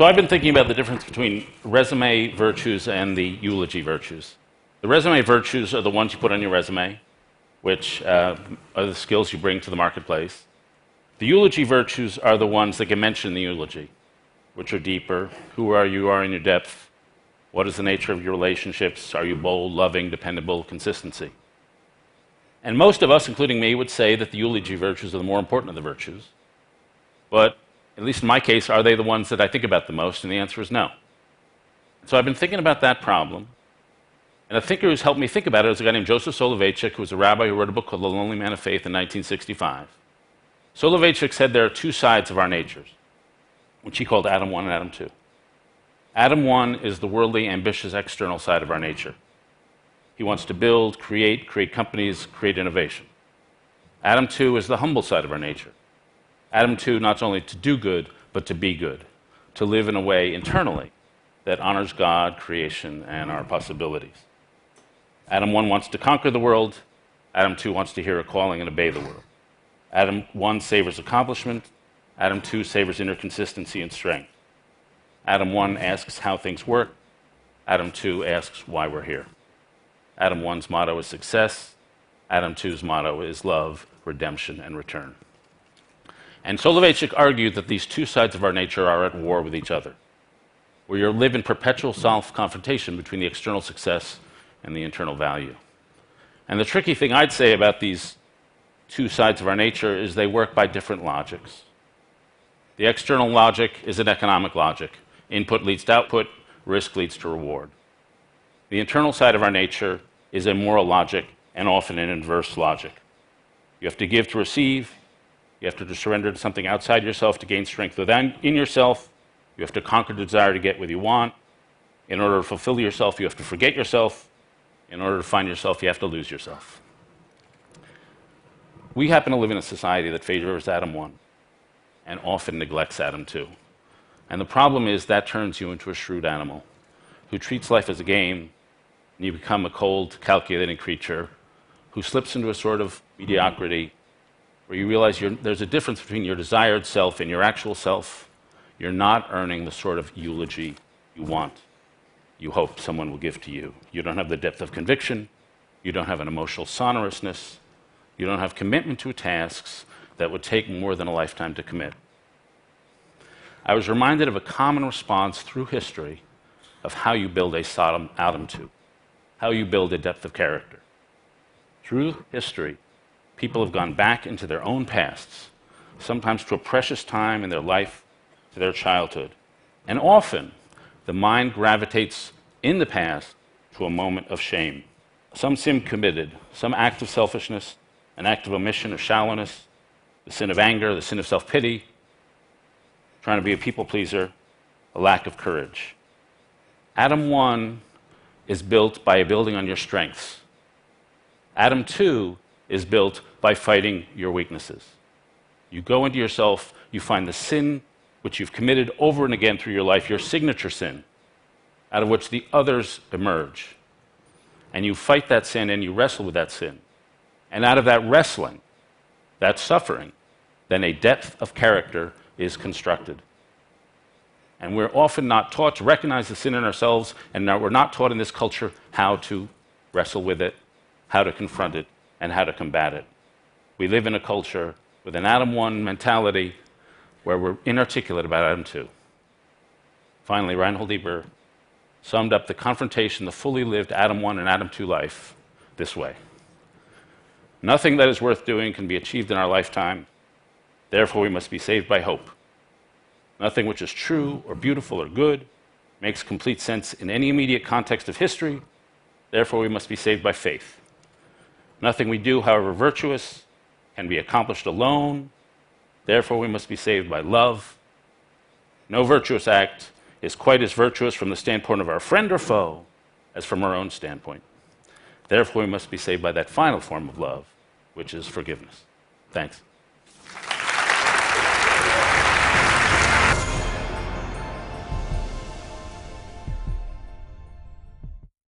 So I've been thinking about the difference between resume virtues and the eulogy virtues. The resume virtues are the ones you put on your resume, which uh, are the skills you bring to the marketplace. The eulogy virtues are the ones that get mentioned in the eulogy, which are deeper. Who are you? Are in your depth. What is the nature of your relationships? Are you bold, loving, dependable, consistency? And most of us, including me, would say that the eulogy virtues are the more important of the virtues. But, at least in my case, are they the ones that I think about the most? And the answer is no. So I've been thinking about that problem. And a thinker who's helped me think about it is a guy named Joseph Soloveitchik, who was a rabbi who wrote a book called The Lonely Man of Faith in 1965. Soloveitchik said there are two sides of our natures, which he called Adam 1 and Adam 2. Adam 1 is the worldly, ambitious, external side of our nature. He wants to build, create, create companies, create innovation. Adam 2 is the humble side of our nature. Adam 2, not only to do good, but to be good, to live in a way internally that honors God, creation, and our possibilities. Adam 1 wants to conquer the world. Adam 2 wants to hear a calling and obey the world. Adam 1 savors accomplishment. Adam 2 savors inner consistency and strength. Adam 1 asks how things work. Adam 2 asks why we're here. Adam 1's motto is success. Adam 2's motto is love, redemption, and return. And Soloveitchik argued that these two sides of our nature are at war with each other, where you live in perpetual self confrontation between the external success and the internal value. And the tricky thing I'd say about these two sides of our nature is they work by different logics. The external logic is an economic logic input leads to output, risk leads to reward. The internal side of our nature is a moral logic and often an inverse logic. You have to give to receive. You have to surrender to something outside yourself to gain strength within in yourself. You have to conquer the desire to get what you want. In order to fulfill yourself, you have to forget yourself. In order to find yourself, you have to lose yourself. We happen to live in a society that favors Adam 1 and often neglects Adam 2. And the problem is that turns you into a shrewd animal who treats life as a game and you become a cold, calculating creature who slips into a sort of mediocrity where you realize there's a difference between your desired self and your actual self. You're not earning the sort of eulogy you want, you hope someone will give to you. You don't have the depth of conviction. You don't have an emotional sonorousness. You don't have commitment to tasks that would take more than a lifetime to commit. I was reminded of a common response through history of how you build a solid Adam 2 how you build a depth of character. Through history, people have gone back into their own pasts, sometimes to a precious time in their life, to their childhood. And often, the mind gravitates in the past to a moment of shame. Some sin committed, some act of selfishness, an act of omission or shallowness, the sin of anger, the sin of self pity, trying to be a people pleaser, a lack of courage. Adam 1 is built by building on your strengths. Adam 2 is built by fighting your weaknesses. You go into yourself, you find the sin which you've committed over and again through your life, your signature sin, out of which the others emerge. And you fight that sin and you wrestle with that sin. And out of that wrestling, that suffering, then a depth of character is constructed. And we're often not taught to recognize the sin in ourselves, and we're not taught in this culture how to wrestle with it, how to confront it, and how to combat it. We live in a culture with an Adam 1 mentality where we're inarticulate about Adam 2. Finally, Reinhold Niebuhr summed up the confrontation, the fully lived Adam 1 and Adam 2 life this way Nothing that is worth doing can be achieved in our lifetime, therefore, we must be saved by hope. Nothing which is true or beautiful or good makes complete sense in any immediate context of history. Therefore, we must be saved by faith. Nothing we do, however virtuous, can be accomplished alone. Therefore, we must be saved by love. No virtuous act is quite as virtuous from the standpoint of our friend or foe as from our own standpoint. Therefore, we must be saved by that final form of love, which is forgiveness. Thanks.